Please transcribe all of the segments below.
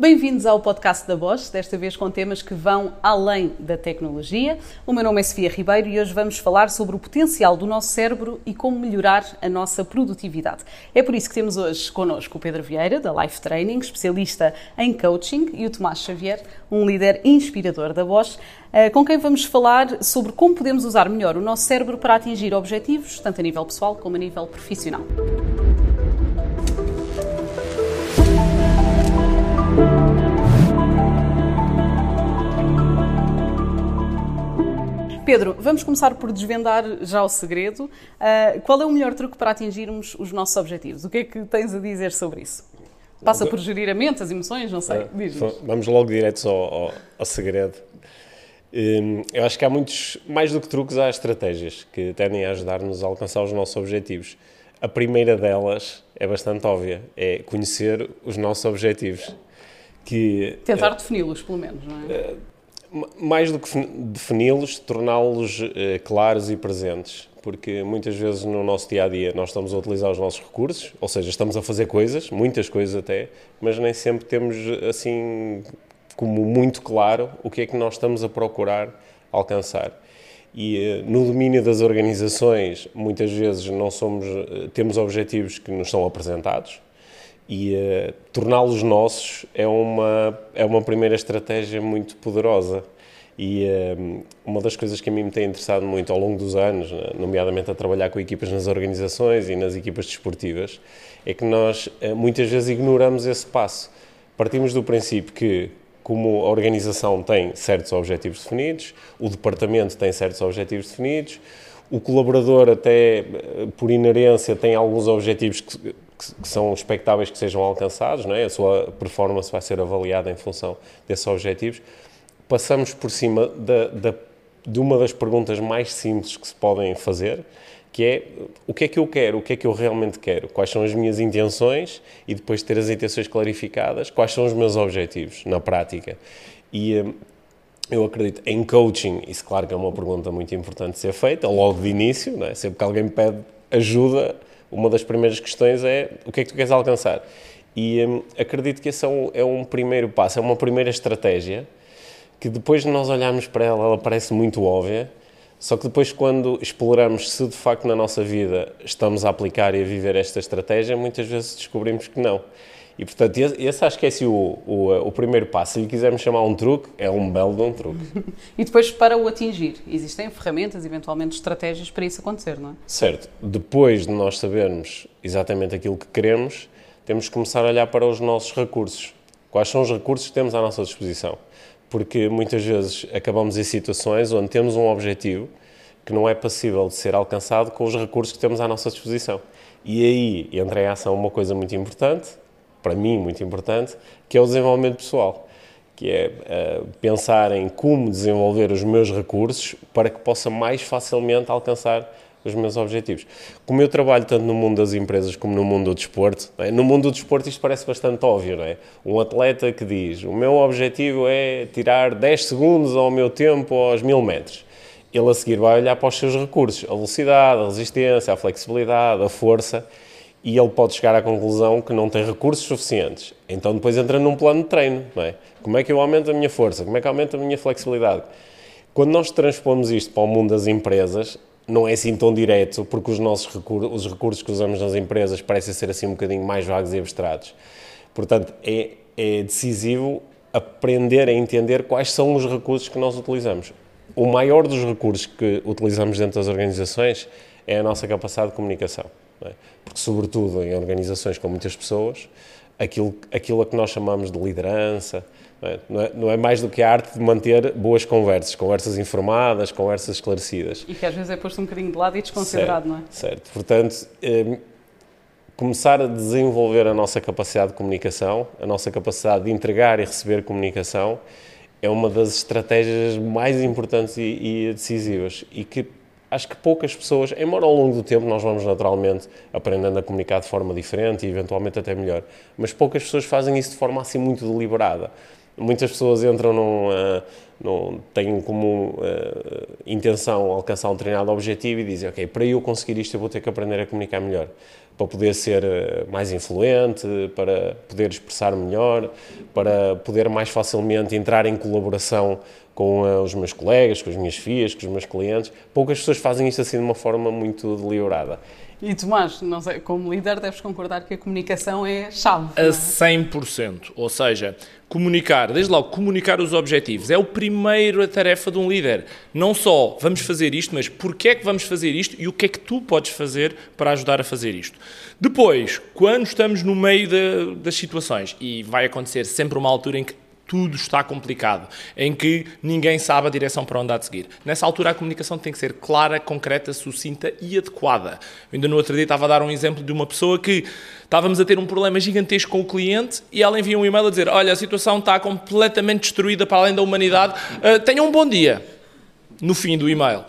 Bem-vindos ao podcast da Bosch, desta vez com temas que vão além da tecnologia. O meu nome é Sofia Ribeiro e hoje vamos falar sobre o potencial do nosso cérebro e como melhorar a nossa produtividade. É por isso que temos hoje connosco o Pedro Vieira, da Life Training, especialista em coaching, e o Tomás Xavier, um líder inspirador da Bosch, eh, com quem vamos falar sobre como podemos usar melhor o nosso cérebro para atingir objetivos, tanto a nível pessoal como a nível profissional. Pedro, vamos começar por desvendar já o segredo. Uh, qual é o melhor truque para atingirmos os nossos objetivos? O que é que tens a dizer sobre isso? Passa por gerir a mente, as emoções, não sei. Uh, vamos logo direto ao, ao, ao segredo. Um, eu acho que há muitos, mais do que truques, há estratégias que tendem a ajudar-nos a alcançar os nossos objetivos. A primeira delas é bastante óbvia, é conhecer os nossos objetivos. Que, Tentar uh, defini-los, pelo menos, não é? Uh, mais do que defini-los, torná-los eh, claros e presentes. Porque muitas vezes no nosso dia a dia nós estamos a utilizar os nossos recursos, ou seja, estamos a fazer coisas, muitas coisas até, mas nem sempre temos assim como muito claro o que é que nós estamos a procurar alcançar. E eh, no domínio das organizações, muitas vezes não somos, eh, temos objetivos que nos são apresentados, e uh, torná-los nossos é uma, é uma primeira estratégia muito poderosa. E uh, uma das coisas que a mim me tem interessado muito ao longo dos anos, nomeadamente a trabalhar com equipas nas organizações e nas equipas desportivas, é que nós uh, muitas vezes ignoramos esse passo. Partimos do princípio que, como a organização tem certos objetivos definidos, o departamento tem certos objetivos definidos, o colaborador, até por inerência, tem alguns objetivos que que, que, são expectáveis que sejam alcançados, não é? a sua performance vai ser avaliada em função desses objetivos, passamos por cima da, da, de uma das perguntas mais simples que se podem fazer, que é o que é que eu quero, o que é que eu realmente quero, quais são as minhas intenções e depois ter as intenções clarificadas, quais são os meus objetivos na prática. E hum, eu acredito em coaching, isso claro que é uma pergunta muito importante de ser feita, logo de início, não é? sempre que alguém pede ajuda, uma das primeiras questões é o que é que tu queres alcançar. E hum, acredito que esse é um, é um primeiro passo, é uma primeira estratégia que depois de nós olharmos para ela, ela parece muito óbvia, só que depois, quando exploramos se de facto na nossa vida estamos a aplicar e a viver esta estratégia, muitas vezes descobrimos que não. E portanto, esse acho que é assim, o, o, o, primeiro passo. Se lhe quisermos chamar um truque, é um belo de um truque. e depois, para o atingir, existem ferramentas, eventualmente estratégias para isso acontecer, não é? Certo. Depois de nós sabermos exatamente aquilo que queremos, temos que começar a olhar para os nossos recursos. Quais são os recursos que temos à nossa disposição? Porque muitas vezes acabamos em situações onde temos um objetivo que não é passível de ser alcançado com os recursos que temos à nossa disposição. E aí entra em ação uma coisa muito importante, para mim, muito importante, que é o desenvolvimento pessoal, que é uh, pensar em como desenvolver os meus recursos para que possa mais facilmente alcançar os meus objetivos. Como eu trabalho tanto no mundo das empresas como no mundo do desporto, é? no mundo do desporto isto parece bastante óbvio, é? Um atleta que diz, o meu objetivo é tirar 10 segundos ao meu tempo aos mil metros. Ele a seguir vai olhar para os seus recursos, a velocidade, a resistência, a flexibilidade, a força, e ele pode chegar à conclusão que não tem recursos suficientes. Então depois entra num plano de treino, não é? Como é que eu aumento a minha força? Como é que aumento a minha flexibilidade? Quando nós transpomos isto para o mundo das empresas, não é assim tão direto, porque os nossos recursos, os recursos que usamos nas empresas parecem ser assim um bocadinho mais vagos e abstratos. Portanto, é, é decisivo aprender a entender quais são os recursos que nós utilizamos. O maior dos recursos que utilizamos dentro das organizações é a nossa capacidade de comunicação. É? Porque, sobretudo, em organizações com muitas pessoas, aquilo, aquilo a que nós chamamos de liderança, não é? Não, é, não é, mais do que a arte de manter boas conversas, conversas informadas, conversas esclarecidas. E que às vezes é posto um bocadinho de lado e desconsiderado, certo, não é? Certo. Portanto, eh, começar a desenvolver a nossa capacidade de comunicação, a nossa capacidade de entregar e receber comunicação, é uma das estratégias mais importantes e, e decisivas e que acho que poucas pessoas, embora ao longo do tempo nós vamos naturalmente aprendendo a comunicar de forma diferente e eventualmente até melhor, mas poucas pessoas fazem isso de forma assim muito deliberada. Muitas pessoas entram num, uh, num têm como uh, intenção alcançar um determinado objetivo e dizem, ok, para eu conseguir isto eu vou ter que aprender a comunicar melhor. para poder ser eh, mais influente, para poder expressar melhor, para poder mais facilmente entrar em colaboração com uh, os meus colegas, com as minhas filhas, com os meus clientes. Poucas pessoas fazem isto assim de uma forma muito deliberada. E Tomás, não sei, como líder, deves concordar que a comunicação é chave. A 100%. Ou seja, comunicar, desde logo, comunicar os objetivos. É o primeiro a tarefa de um líder. Não só vamos fazer isto, mas porquê é que vamos fazer isto e o que é que tu podes fazer para ajudar a fazer isto. Depois, quando estamos no meio de, das situações, e vai acontecer sempre uma altura em que tudo está complicado, em que ninguém sabe a direção para onde há de seguir. Nessa altura, a comunicação tem que ser clara, concreta, sucinta e adequada. Eu ainda no outro dia estava a dar um exemplo de uma pessoa que estávamos a ter um problema gigantesco com o cliente e ela envia um e-mail a dizer: Olha, a situação está completamente destruída para além da humanidade, uh, tenha um bom dia. No fim do e-mail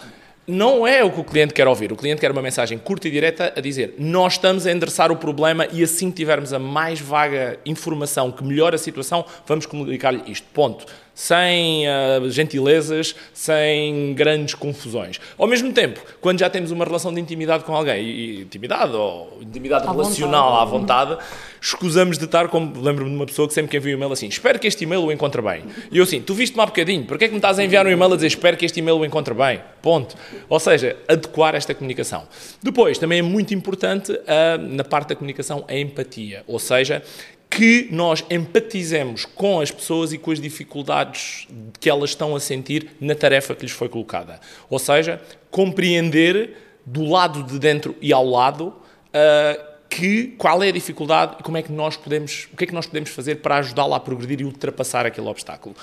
não é o que o cliente quer ouvir. O cliente quer uma mensagem curta e direta a dizer: Nós estamos a endereçar o problema e assim que tivermos a mais vaga informação que melhore a situação, vamos comunicar-lhe isto. Ponto sem uh, gentilezas, sem grandes confusões. Ao mesmo tempo, quando já temos uma relação de intimidade com alguém, e, intimidade ou intimidade à relacional vontade. à vontade, escusamos de estar como. Lembro-me de uma pessoa que sempre que envia um e-mail assim: Espero que este e-mail o encontre bem. E eu assim: Tu viste-me há bocadinho, porquê é que me estás a enviar um e-mail a dizer Espero que este e-mail o encontre bem? Ponto. Ou seja, adequar esta comunicação. Depois, também é muito importante uh, na parte da comunicação a empatia, ou seja, que nós empatizemos com as pessoas e com as dificuldades que elas estão a sentir na tarefa que lhes foi colocada. Ou seja, compreender do lado de dentro e ao lado uh, que, qual é a dificuldade e como é que nós podemos, o que é que nós podemos fazer para ajudá-la a progredir e ultrapassar aquele obstáculo.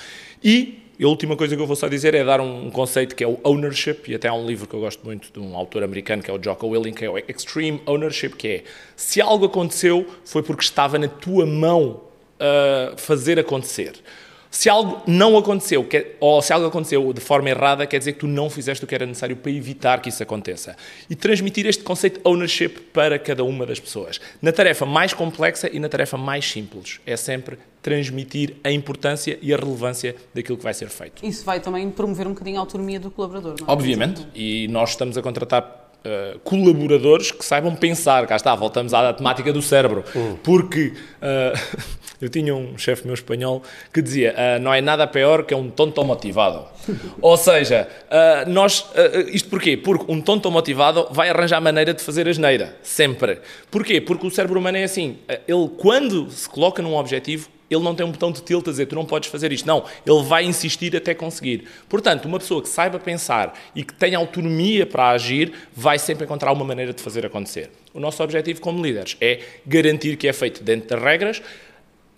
E e a última coisa que eu vou só dizer é dar um conceito que é o ownership, e até há um livro que eu gosto muito de um autor americano que é o Jocko Willing, que é o Extreme Ownership, que é se algo aconteceu foi porque estava na tua mão uh, fazer acontecer. Se algo não aconteceu, ou se algo aconteceu de forma errada, quer dizer que tu não fizeste o que era necessário para evitar que isso aconteça. E transmitir este conceito de ownership para cada uma das pessoas. Na tarefa mais complexa e na tarefa mais simples. É sempre transmitir a importância e a relevância daquilo que vai ser feito. Isso vai também promover um bocadinho a autonomia do colaborador, não é? Obviamente. E nós estamos a contratar Uh, colaboradores que saibam pensar. Cá está, voltamos à temática do cérebro. Hum. Porque uh, eu tinha um chefe meu espanhol que dizia: uh, não é nada pior que um tonto motivado. Ou seja, nós. isto porquê? Porque um tonto motivado vai arranjar maneira de fazer a geneira. Sempre. Porquê? Porque o cérebro humano é assim. Ele, quando se coloca num objetivo, ele não tem um botão de tilt a dizer tu não podes fazer isto. Não, ele vai insistir até conseguir. Portanto, uma pessoa que saiba pensar e que tenha autonomia para agir vai sempre encontrar uma maneira de fazer acontecer. O nosso objetivo como líderes é garantir que é feito dentro das regras,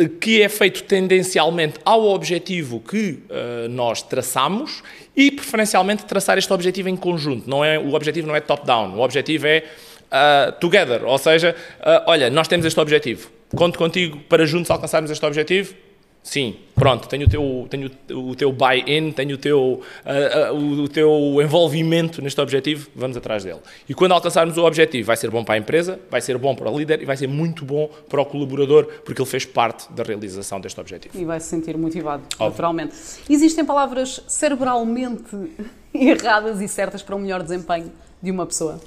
que é feito tendencialmente ao objetivo que uh, nós traçamos e preferencialmente traçar este objetivo em conjunto. Não é, o objetivo não é top-down, o objetivo é uh, together, ou seja, uh, olha, nós temos este objetivo Conto contigo para juntos alcançarmos este objetivo? Sim, pronto, tenho o teu, tenho o teu buy-in, tenho o teu, uh, uh, o teu envolvimento neste objetivo, vamos atrás dele. E quando alcançarmos o objetivo, vai ser bom para a empresa, vai ser bom para o líder e vai ser muito bom para o colaborador, porque ele fez parte da realização deste objetivo. E vai se sentir motivado, Óbvio. naturalmente. Existem palavras cerebralmente erradas e certas para um melhor desempenho de uma pessoa?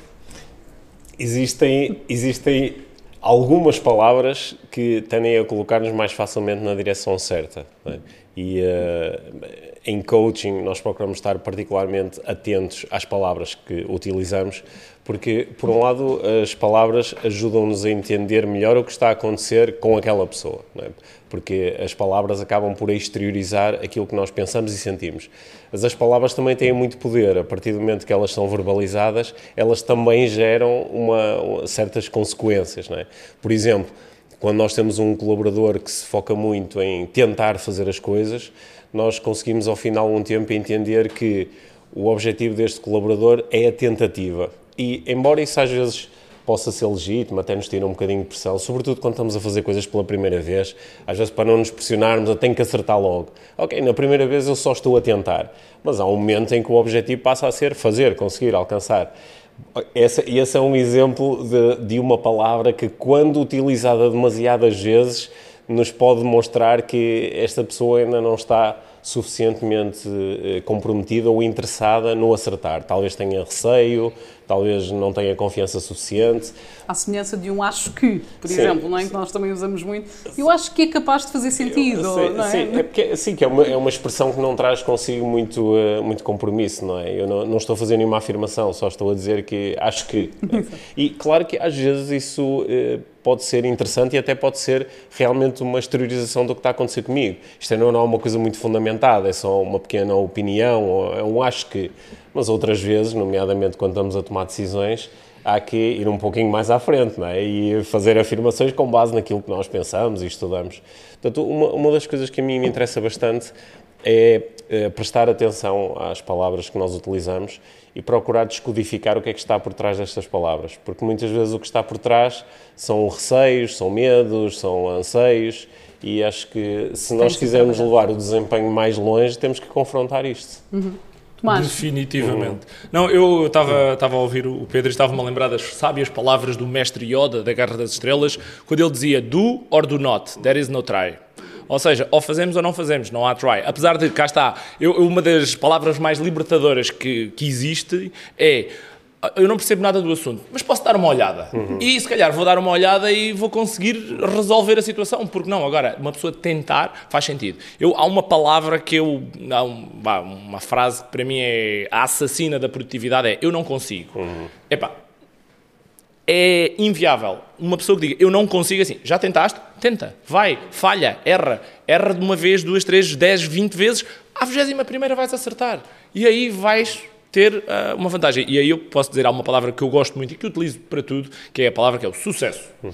Existem, existem algumas palavras que tendem a colocar-nos mais facilmente na direção certa. É? E uh, em coaching nós procuramos estar particularmente atentos às palavras que utilizamos, porque, por um lado, as palavras ajudam-nos a entender melhor o que está a acontecer com aquela pessoa, é? porque as palavras acabam por exteriorizar aquilo que nós pensamos e sentimos. Mas as palavras também têm muito poder, a partir do momento que elas são verbalizadas, elas também geram uma, certas consequências. É? Por exemplo, quando nós temos um colaborador que se foca muito em tentar fazer as coisas, nós conseguimos ao final um tempo entender que o objetivo deste colaborador é a tentativa e, embora isso às vezes possa ser legítimo, até nos tira um bocadinho de pressão, sobretudo quando estamos a fazer coisas pela primeira vez, às vezes para não nos pressionarmos, eu tenho que acertar logo. Ok, na primeira vez eu só estou a tentar, mas há um momento em que o objetivo passa a ser fazer, conseguir, alcançar. Esse, esse é um exemplo de, de uma palavra que, quando utilizada demasiadas vezes, nos pode mostrar que esta pessoa ainda não está suficientemente eh, comprometida ou interessada no acertar. Talvez tenha receio, talvez não tenha confiança suficiente. À semelhança de um acho que, por sim, exemplo, não é? que nós também usamos muito. Eu acho que é capaz de fazer sentido, sim, não é? Sim, é, porque, sim, que é uma, é uma expressão que não traz consigo muito, uh, muito compromisso, não é? Eu não, não, estou a fazer nenhuma afirmação, só estou a dizer que acho que. e claro que às vezes isso uh, pode ser interessante e até pode ser realmente uma exteriorização do que está a acontecer comigo. Isto não é uma coisa muito fundamentada, é só uma pequena opinião, ou é um acho que. Mas outras vezes, nomeadamente quando estamos a tomar decisões, há que ir um pouquinho mais à frente não é? e fazer afirmações com base naquilo que nós pensamos e estudamos. Portanto, uma, uma das coisas que a mim me interessa bastante é, é prestar atenção às palavras que nós utilizamos e procurar descodificar o que é que está por trás destas palavras, porque muitas vezes o que está por trás são receios, são medos, são anseios, e acho que se nós quisermos levar o desempenho mais longe, temos que confrontar isto. Uhum. Tomás. Definitivamente. Uhum. Não, eu estava a ouvir o Pedro e estava-me a lembrar das sábias palavras do mestre Yoda da Guerra das Estrelas, quando ele dizia do or do not, there is no try. Ou seja, ou fazemos ou não fazemos, não há try. Apesar de, cá está, eu, uma das palavras mais libertadoras que, que existe é eu não percebo nada do assunto, mas posso dar uma olhada. Uhum. E se calhar vou dar uma olhada e vou conseguir resolver a situação, porque não? Agora, uma pessoa tentar faz sentido. Eu, há uma palavra que eu. Há um, uma frase que para mim é a assassina da produtividade: é eu não consigo. Uhum. Epá, é inviável uma pessoa que diga eu não consigo assim. Já tentaste? Tenta, vai, falha, erra. Erra de uma vez, duas, três, dez, vinte vezes. À vigésima primeira vais acertar. E aí vais ter uh, uma vantagem. E aí eu posso dizer, há uma palavra que eu gosto muito e que utilizo para tudo, que é a palavra que é o sucesso. Uhum.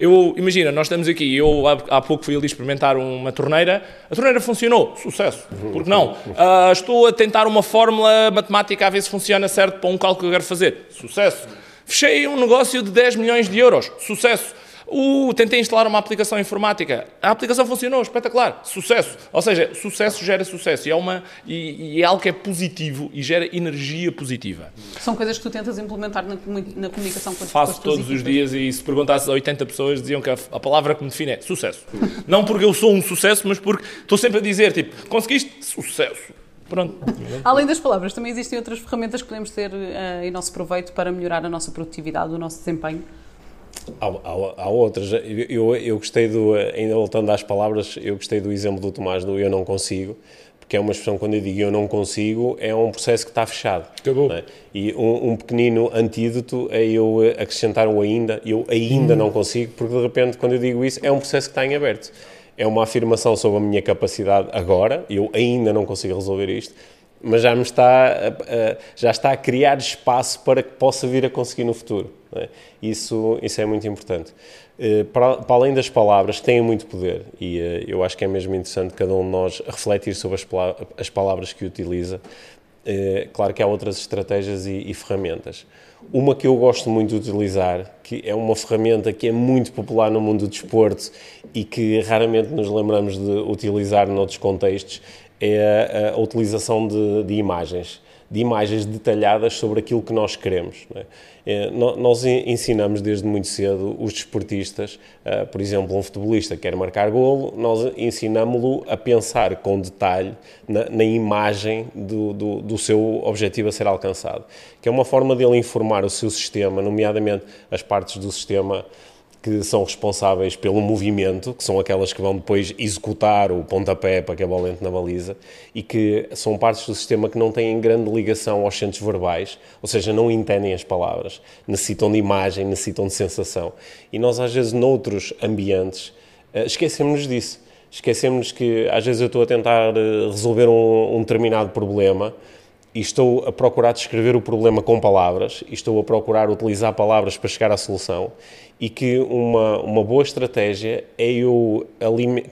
Eu, imagina, nós estamos aqui, eu há, há, pouco fui ali experimentar uma torneira, a torneira funcionou, sucesso, porque não? Uh, estou a tentar uma fórmula matemática a ver se funciona certo para um cálculo que eu quero fazer, sucesso. Fechei um negócio de 10 milhões de euros. Sucesso. Uh, tentei instalar uma aplicação informática. A aplicação funcionou, espetacular. Sucesso. Ou seja, sucesso gera sucesso. E é, uma, e, e é algo que é positivo e gera energia positiva. São coisas que tu tentas implementar na, na comunicação com as Faço com todos os dias e se perguntasses a 80 pessoas diziam que a, a palavra que me define é sucesso. Não porque eu sou um sucesso, mas porque estou sempre a dizer, tipo, conseguiste? Sucesso. Pronto. Além das palavras, também existem outras ferramentas que podemos ter uh, em nosso proveito para melhorar a nossa produtividade, o nosso desempenho? Há, há, há outras. Eu, eu gostei do, ainda voltando às palavras, eu gostei do exemplo do Tomás do eu não consigo, porque é uma expressão, quando eu digo eu não consigo, é um processo que está fechado. Acabou. É? E um, um, pequenino antídoto é eu acrescentar o ainda, eu ainda hum. não consigo, porque de repente, quando eu digo isso, é um processo que está em aberto é uma afirmação sobre a minha capacidade agora, eu ainda não consigo resolver isto, mas já me está a, a, já está a criar espaço para que possa vir a conseguir no futuro. É? Isso, isso é muito importante. Uh, para, para, além das palavras, têm muito poder, e uh, eu acho que é mesmo interessante cada um de nós refletir sobre as, as palavras que utiliza. Uh, claro que há outras estratégias e, e ferramentas. Uma que eu gosto muito de utilizar, que é uma ferramenta que é muito popular no mundo do desporto e que raramente nos lembramos de utilizar noutros contextos, é a, a utilização de, de, imagens, de imagens detalhadas sobre aquilo que nós queremos. É? É, nós ensinamos desde muito cedo os desportistas, uh, por exemplo, um futebolista quer marcar golo, nós ensinamos-lo a pensar com detalhe na, na imagem do, do, do, seu objetivo a ser alcançado, que é uma forma dele informar o seu sistema, nomeadamente as partes do sistema que são responsáveis pelo movimento, que são aquelas que vão depois executar o pontapé para que a bola entre na baliza, e que são partes do sistema que não têm grande ligação aos centros verbais, ou seja, não entendem as palavras, necessitam de imagem, necessitam de sensação. E nós, às vezes, noutros ambientes, eh, esquecemos disso. Esquecemos que, às vezes, eu estou a tentar eh, resolver um, um determinado problema e estou a procurar descrever o problema com palavras, e estou a procurar utilizar palavras para chegar à solução, e que uma, uma boa estratégia é eu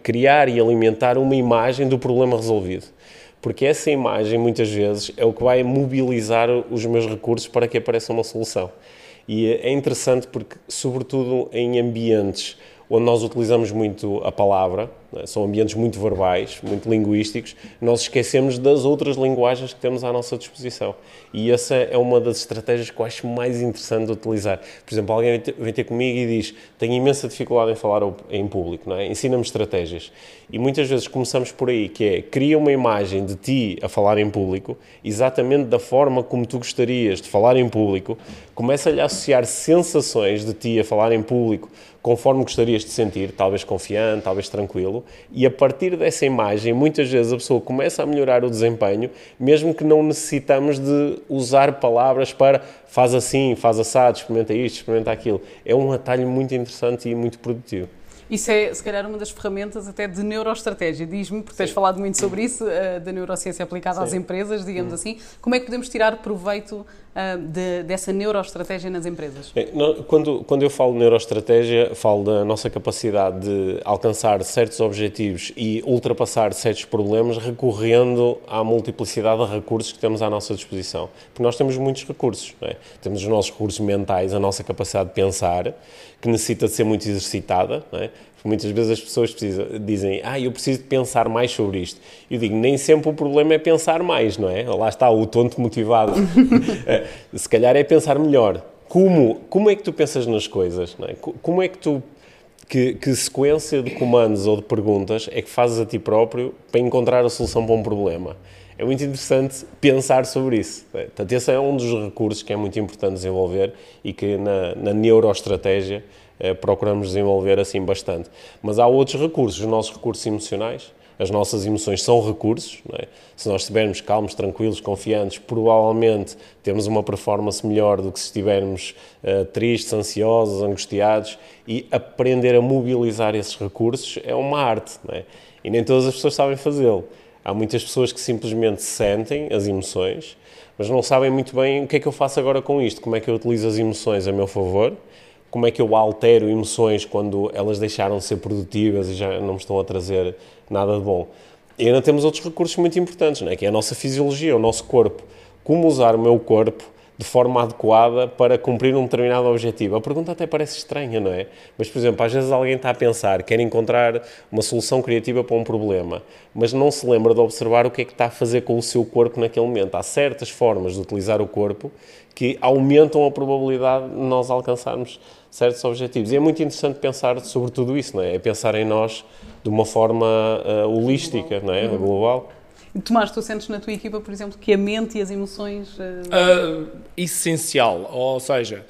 criar e alimentar uma imagem do problema resolvido. Porque essa imagem, muitas vezes, é o que vai mobilizar os meus recursos para que apareça uma solução. E é interessante porque, sobretudo em ambientes onde nós utilizamos muito a palavra, é? São ambientes muito verbais, muito linguísticos, nós esquecemos das outras linguagens que temos à nossa disposição. E essa é uma das estratégias que eu acho mais interessante de utilizar. Por exemplo, alguém vem ter comigo e diz: Tenho imensa dificuldade em falar em público, não é? ensina-me estratégias. E muitas vezes começamos por aí, que é cria uma imagem de ti a falar em público, exatamente da forma como tu gostarias de falar em público, começa-lhe a associar sensações de ti a falar em público conforme gostarias de sentir, talvez confiante, talvez tranquilo, e a partir dessa imagem, muitas vezes a pessoa começa a melhorar o desempenho, mesmo que não necessitamos de usar palavras para faz assim, faz assado, experimenta isto, experimenta aquilo. É um atalho muito interessante e muito produtivo. Isso é, se calhar, uma das ferramentas até de neuroestratégia. Diz-me, porque Sim. tens falado muito sobre isso, uh, da neurociência aplicada Sim. às empresas, digamos hum. assim. Como é que podemos tirar proveito de, dessa neuroestratégia nas empresas? É, quando, quando eu falo neuroestratégia, falo da nossa capacidade de alcançar certos objetivos e ultrapassar certos problemas recorrendo à multiplicidade de recursos que temos à nossa disposição. Porque nós temos muitos recursos. É? Temos os nossos recursos mentais, a nossa capacidade de pensar, que necessita de ser muito exercitada. É? Muitas vezes as pessoas precisam, dizem, ah, eu preciso de pensar mais sobre isto. Eu digo, nem sempre o problema é pensar mais, não é? Lá está o tonto motivado. Eh, se calhar é pensar melhor. Como, como é que tu pensas nas coisas? Não é? Como é que tu que, que, sequência de comandos ou de perguntas é que fazes a ti próprio para encontrar a solução para um problema? É muito interessante pensar sobre isso. É? Portanto, esse é um dos recursos que é muito importante desenvolver e que na, na neuroestratégia eh, procuramos desenvolver assim bastante. Mas há outros recursos, os nossos recursos emocionais. As nossas emoções são recursos. É? Se nós estivermos calmos, tranquilos, confiantes, provavelmente temos uma performance melhor do que se estivermos uh, tristes, ansiosos, angustiados. E aprender a mobilizar esses recursos é uma arte. É? E nem todas as pessoas sabem fazê-lo. Há muitas pessoas que simplesmente sentem as emoções, mas não sabem muito bem o que é que eu faço agora com isto, como é que eu utilizo as emoções a meu favor como é que eu altero emoções quando elas deixaram de ser produtivas e já não me estão a trazer nada de bom. E ainda temos outros recursos muito importantes, não é? que é a nossa fisiologia, o nosso corpo. Como usar o meu corpo de forma adequada para cumprir um determinado objetivo. A pergunta até parece estranha, não é? Mas, por exemplo, às vezes alguém está a pensar, quer encontrar uma solução criativa para um problema, mas não se lembra de observar o que é que está a fazer com o seu corpo naquele momento. Há certas formas de utilizar o corpo que aumentam a probabilidade de nós alcançarmos certos objetivos. E é muito interessante pensar sobre tudo isso, não é? É pensar em nós de uma forma uh, holística, não é? Global. Tomás, tu sentes na tua equipa, por exemplo, que a mente e as emoções. Uh... Uh, essencial, ou seja,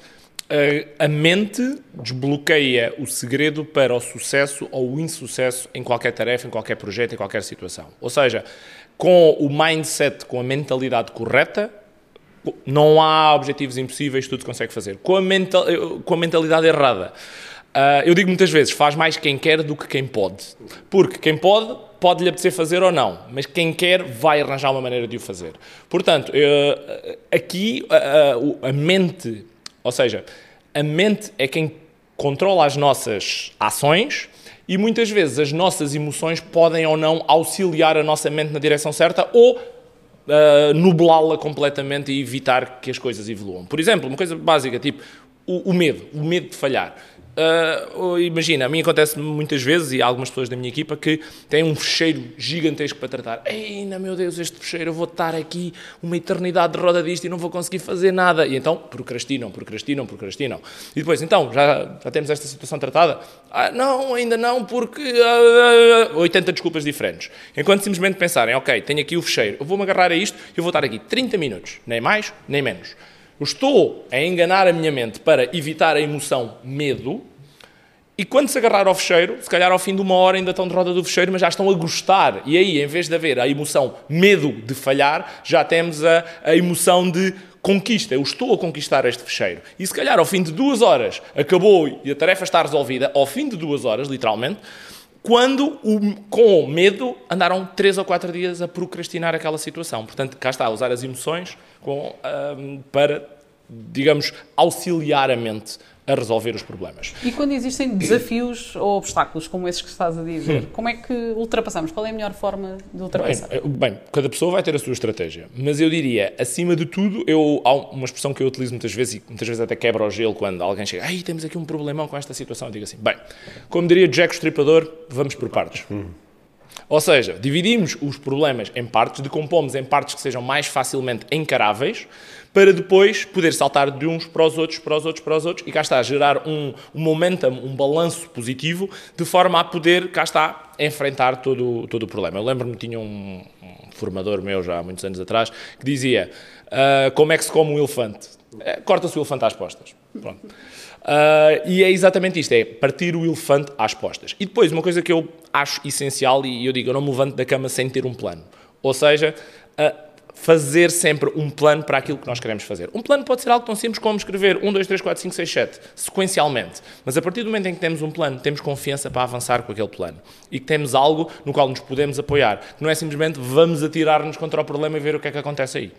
a mente desbloqueia o segredo para o sucesso ou o insucesso em qualquer tarefa, em qualquer projeto, em qualquer situação. Ou seja, com o mindset, com a mentalidade correta, não há objetivos impossíveis, tudo se consegue fazer. Com a, mental, com a mentalidade errada, uh, eu digo muitas vezes, faz mais quem quer do que quem pode. Porque quem pode, pode-lhe apetecer fazer ou não, mas quem quer vai arranjar uma maneira de o fazer. Portanto, uh, aqui uh, a mente, ou seja, a mente é quem controla as nossas ações e muitas vezes as nossas emoções podem ou não auxiliar a nossa mente na direção certa ou uh, nublá-la completamente e evitar que as coisas evoluam. Por exemplo, uma coisa básica, tipo o, o medo, o medo de falhar. Uh, imagina, a mim acontece muitas vezes, e há algumas pessoas da minha equipa que têm um fecheiro gigantesco para tratar. Eina, meu Deus, este fecheiro, eu vou estar aqui uma eternidade de roda disto e não vou conseguir fazer nada. E então procrastinam, procrastinam, procrastinam. E depois, então, já, já temos esta situação tratada? Ah, não, ainda não, porque. Uh, 80 desculpas diferentes. Enquanto simplesmente pensarem, ok, tenho aqui o fecheiro, eu vou-me agarrar a isto eu vou estar aqui 30 minutos, nem mais, nem menos. Estou a enganar a minha mente para evitar a emoção medo, e quando se agarrar ao fecheiro, se calhar ao fim de uma hora ainda estão de roda do fecheiro, mas já estão a gostar. E aí, em vez de haver a emoção medo de falhar, já temos a, a emoção de conquista. Eu estou a conquistar este fecheiro. E se calhar ao fim de duas horas acabou e a tarefa está resolvida, ao fim de duas horas, literalmente, quando, o, com medo, andaram três ou quatro dias a procrastinar aquela situação. Portanto, cá está, usar as emoções com, um, para, digamos, auxiliar a mente a resolver os problemas. E quando existem desafios ou obstáculos como esses que estás a dizer, como é que ultrapassamos? Qual é a melhor forma de ultrapassar? Bem, bem, cada pessoa vai ter a sua estratégia, mas eu diria, acima de tudo, eu, há uma expressão que eu utilizo muitas vezes e muitas vezes até quebra o gelo quando alguém chega, ai, temos aqui um problemão com esta situação, eu digo assim, bem, como diria Jack o Estripador, vamos por partes. Hum. Ou seja, dividimos os problemas em partes, decompomos em partes que sejam mais facilmente encaráveis, para depois poder saltar de uns para os outros, para os outros, para os outros, e cá está, gerar um, um momentum, um balanço positivo, de forma a poder, cá está, enfrentar todo, todo o problema. Eu lembro-me, tinha um, um, formador meu já há muitos anos atrás, que dizia, uh, como é que se come um elefante? É, Corta-se o elefante às postas. Pronto. Uh, e é exatamente isto, é partir o elefante às postas. E depois, uma coisa que eu acho essencial, e eu digo, eu não me levanto da cama sem ter um plano. Ou seja, uh, fazer sempre um plano para aquilo que nós queremos fazer. Um plano pode ser algo tão simples como escrever 1, 2, 3, 4, 5, 6, 7, sequencialmente. Mas a partir do momento em que temos um plano, temos confiança para avançar com aquele plano. E que temos algo no qual nos podemos apoiar. Não é simplesmente vamos atirar-nos contra o problema e ver o que é que acontece aí.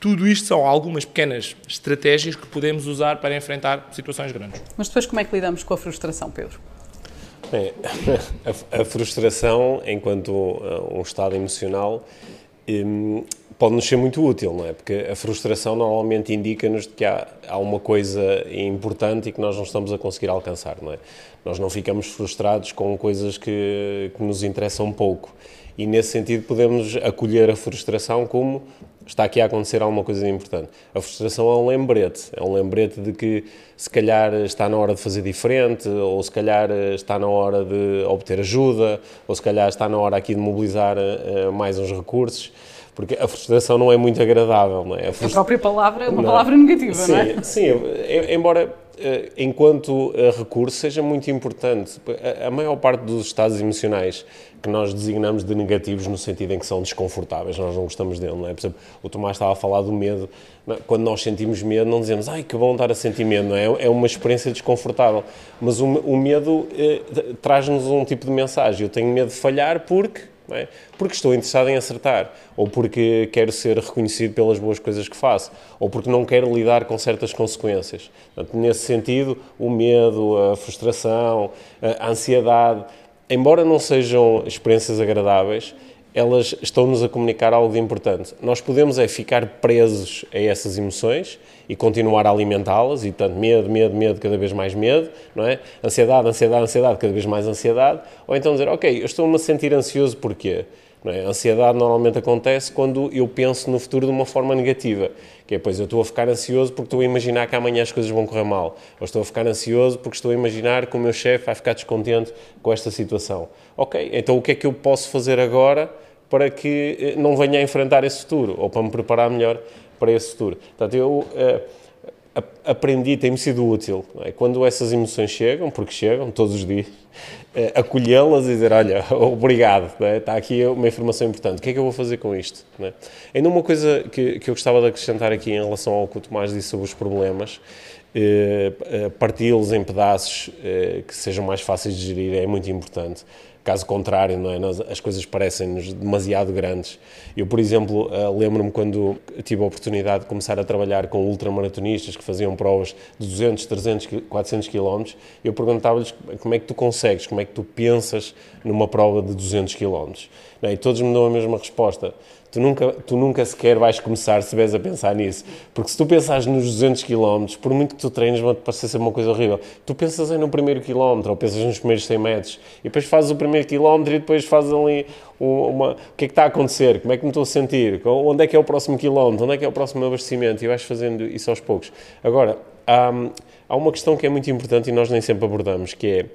Tudo isto são algumas pequenas estratégias que podemos usar para enfrentar situações grandes. Mas depois como é que lidamos com a frustração, Pedro? Bem, a, a, frustração, enquanto uh, um estado emocional, um, pode-nos ser muito útil, não é? Porque a frustração normalmente indica-nos que há, há uma coisa importante e que nós não estamos a conseguir alcançar, não é? Nós não ficamos frustrados com coisas que, que nos interessam pouco. E nesse sentido podemos acolher a frustração como está aqui a acontecer alguma coisa importante. A frustração é um lembrete, é um lembrete de que se calhar está na hora de fazer diferente, ou se calhar está na hora de obter ajuda, ou se calhar está na hora aqui de mobilizar uh, mais uns recursos. Porque a frustração não é muito agradável, não é? A, a própria palavra é uma não. palavra negativa, sim, não é? Sim, embora eh, enquanto recurso seja muito importante. A maior parte dos estados emocionais que nós designamos de negativos no sentido em que são desconfortáveis, nós não gostamos dele, não é? Por exemplo, o Tomás estava a falar do medo. Quando nós sentimos medo, não dizemos, ai, que bom estar a sentir medo, não é? É uma experiência desconfortável. Mas o, o medo eh, traz-nos um tipo de mensagem. Eu tenho medo de falhar porque é? Porque estou interessado em acertar, ou porque quero ser reconhecido pelas boas coisas que faço, ou porque não quero lidar com certas consequências. Portanto, nesse sentido, o medo, a frustração, a ansiedade, embora não sejam experiências agradáveis, elas estão-nos a comunicar algo de importante. Nós podemos é ficar presos a essas emoções e continuar a alimentá-las, e tanto medo, medo, medo, cada vez mais medo, não é? Ansiedade, ansiedade, ansiedade, cada vez mais ansiedade, ou então dizer, ok, eu estou-me a sentir ansioso porquê? É? A ansiedade normalmente acontece quando eu penso no futuro de uma forma negativa, que é, pois, eu estou a ficar ansioso porque estou a imaginar que amanhã as coisas vão correr mal, ou estou a ficar ansioso porque estou a imaginar que o meu chefe vai ficar descontente com esta situação. Ok, então o que é que eu posso fazer agora para que eh, não venha a enfrentar esse futuro, ou para me preparar melhor para esse futuro. Portanto, eu uh, aprendi, tem-me sido útil, é? quando essas emoções chegam, porque chegam todos os dias, uh, acolhê-las e dizer, olha, obrigado, é? está aqui uma informação importante, o que é que eu vou fazer com isto? É? Ainda uma coisa que, que eu gostava de acrescentar aqui em relação ao que o Tomás disse sobre os problemas, parti-los em pedaços que sejam mais fáceis de gerir é muito importante. Caso contrário, não é? Nós, as coisas parecem-nos demasiado grandes. Eu, por exemplo, uh, lembro-me quando tive a oportunidade de começar a trabalhar com ultramaratonistas que faziam provas de 200, 300, 400 km, eu perguntava-lhes como é que tu consegues, como é que tu pensas numa prova de 200 km. E todos me dão a mesma resposta tu nunca, tu nunca sequer vais começar se estiveres a pensar nisso. Porque se tu pensares nos 200 km, por muito que tu treines, vai-te parecer ser uma coisa horrível. Tu pensas aí no primeiro quilómetro, ou pensas nos primeiros 100 metros, e depois fazes o primeiro quilómetro e depois fazes ali uma... O que é que está a acontecer? Como é que me estou a sentir? Onde é que é o próximo quilómetro? Onde é que é o próximo abastecimento? E vais fazendo isso aos poucos. Agora, há, há uma questão que é muito importante e nós nem sempre abordamos, que é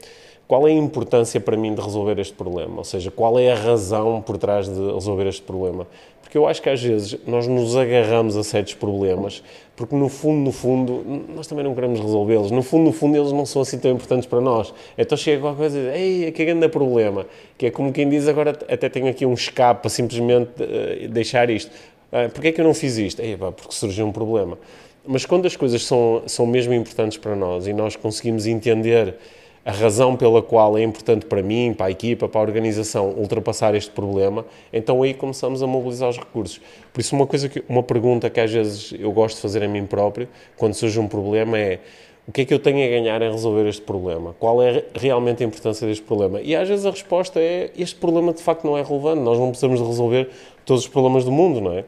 qual é a importância para mim de resolver este problema? Ou seja, qual é a razão por trás de resolver este problema? Porque eu acho que às vezes nós nos agarramos a certos problemas porque no fundo, no fundo, nós também não queremos resolvê-los. No fundo, no fundo, eles não são assim tão importantes para nós. Então chega qualquer coisa e diz, ei, que grande problema. Que é como quem diz, agora até tenho aqui um escape para simplesmente uh, deixar isto. Uh, Porquê é que eu não fiz isto? Ei, porque surgiu um problema. Mas quando as coisas são, são mesmo importantes para nós e nós conseguimos entender a razão pela qual é importante para mim, para a equipa, para a organização ultrapassar este problema, então aí começamos a mobilizar os recursos. Por isso uma coisa que uma pergunta que às vezes eu gosto de fazer a mim próprio, quando surge um problema é o que é que eu tenho a ganhar em resolver este problema? Qual é realmente a importância deste problema? E às vezes a resposta é: este problema de facto não é relevante, nós não precisamos de resolver todos os problemas do mundo, não é?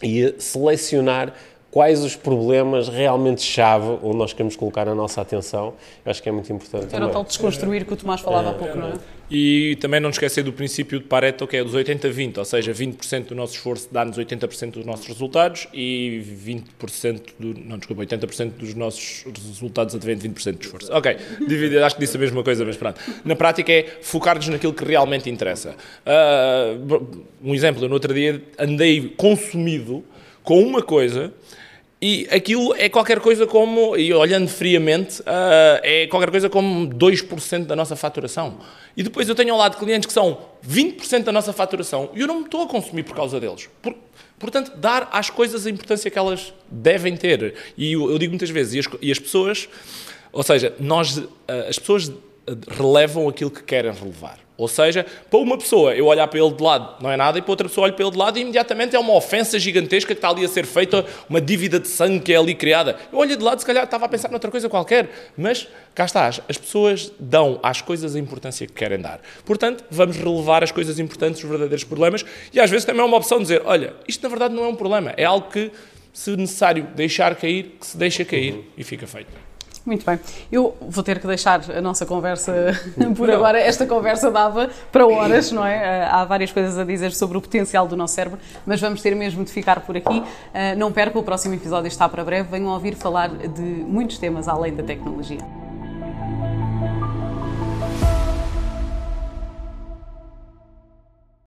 E selecionar quais os problemas realmente chave onde nós queremos colocar a nossa atenção, eu acho que é muito importante. Era o tal desconstruir que o Tomás falava há pouco, não é? E também não nos esquecer do princípio de Pareto, que é dos 80-20, ou seja, 20% do nosso esforço dá-nos 80% dos nossos resultados e 20% do, não, desculpa, 80% dos nossos resultados advém de 20% do esforço. Ok, dividir, acho que disse a mesma coisa, mas pronto. Na prática é focar-nos naquilo que realmente interessa. Uh, um exemplo, eu no outro dia andei consumido com uma coisa e aquilo é qualquer coisa como, e olhando friamente, uh, é qualquer coisa como 2% da nossa faturação. E depois eu tenho ao lado clientes que são 20% da nossa faturação e eu não me estou a consumir por causa deles. Por, portanto, dar às coisas a importância que elas devem ter. E eu, eu digo muitas vezes, e as, e as, pessoas, ou seja, nós, uh, as pessoas relevam aquilo que querem relevar. Ou seja, para uma pessoa eu olhar para ele de lado não é nada, e para outra pessoa olho para ele de lado e imediatamente é uma ofensa gigantesca que está ali a ser feita, uma dívida de sangue que é ali criada. Eu olho de lado, se calhar estava a pensar noutra coisa qualquer, mas cá estás, as pessoas dão às coisas a importância que querem dar. Portanto, vamos relevar as coisas importantes, os verdadeiros problemas, e às vezes também é uma opção dizer: olha, isto na verdade não é um problema, é algo que, se necessário deixar cair, que se deixa cair uhum. e fica feito. Muito bem. Eu vou ter que deixar a nossa conversa por agora. Esta conversa dava para horas, não é? Há várias coisas a dizer sobre o potencial do nosso cérebro, mas vamos ter mesmo de ficar por aqui. Ah, não perca, o próximo episódio está para breve. Venham ouvir falar de muitos temas além da tecnologia.